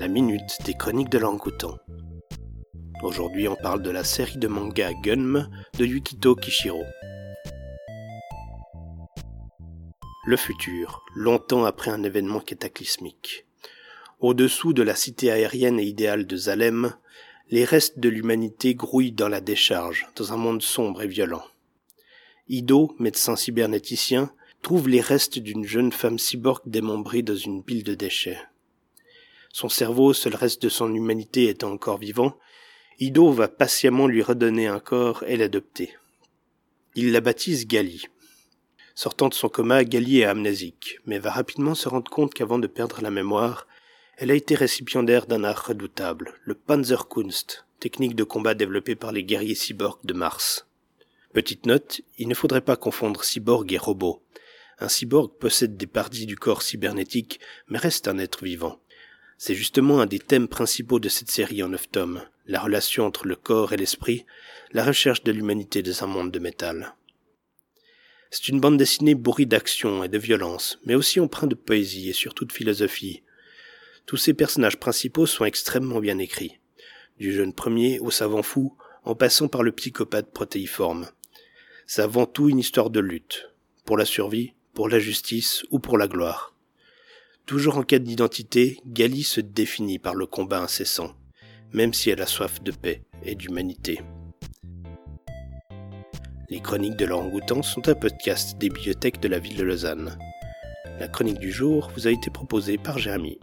la minute des chroniques de l'Angoutan. Aujourd'hui, on parle de la série de manga Gunm de Yukito Kishiro. Le futur, longtemps après un événement cataclysmique. Au-dessous de la cité aérienne et idéale de Zalem, les restes de l'humanité grouillent dans la décharge, dans un monde sombre et violent. Ido, médecin cybernéticien, trouve les restes d'une jeune femme cyborg démembrée dans une pile de déchets. Son cerveau, seul reste de son humanité étant encore vivant, Ido va patiemment lui redonner un corps et l'adopter. Il la baptise Gali. Sortant de son coma, Gali est amnésique, mais va rapidement se rendre compte qu'avant de perdre la mémoire, elle a été récipiendaire d'un art redoutable, le Panzerkunst, technique de combat développée par les guerriers cyborgs de Mars. Petite note, il ne faudrait pas confondre cyborg et robot. Un cyborg possède des parties du corps cybernétique, mais reste un être vivant. C'est justement un des thèmes principaux de cette série en neuf tomes, la relation entre le corps et l'esprit, la recherche de l'humanité dans un monde de métal. C'est une bande dessinée bourrie d'action et de violence, mais aussi empreinte de poésie et surtout de philosophie. Tous ces personnages principaux sont extrêmement bien écrits, du jeune premier au savant fou, en passant par le psychopathe protéiforme. C'est avant tout une histoire de lutte, pour la survie, pour la justice ou pour la gloire. Toujours en quête d'identité, Gali se définit par le combat incessant, même si elle a soif de paix et d'humanité. Les chroniques de l'orangoutan sont un podcast des bibliothèques de la ville de Lausanne. La chronique du jour vous a été proposée par Jérémy.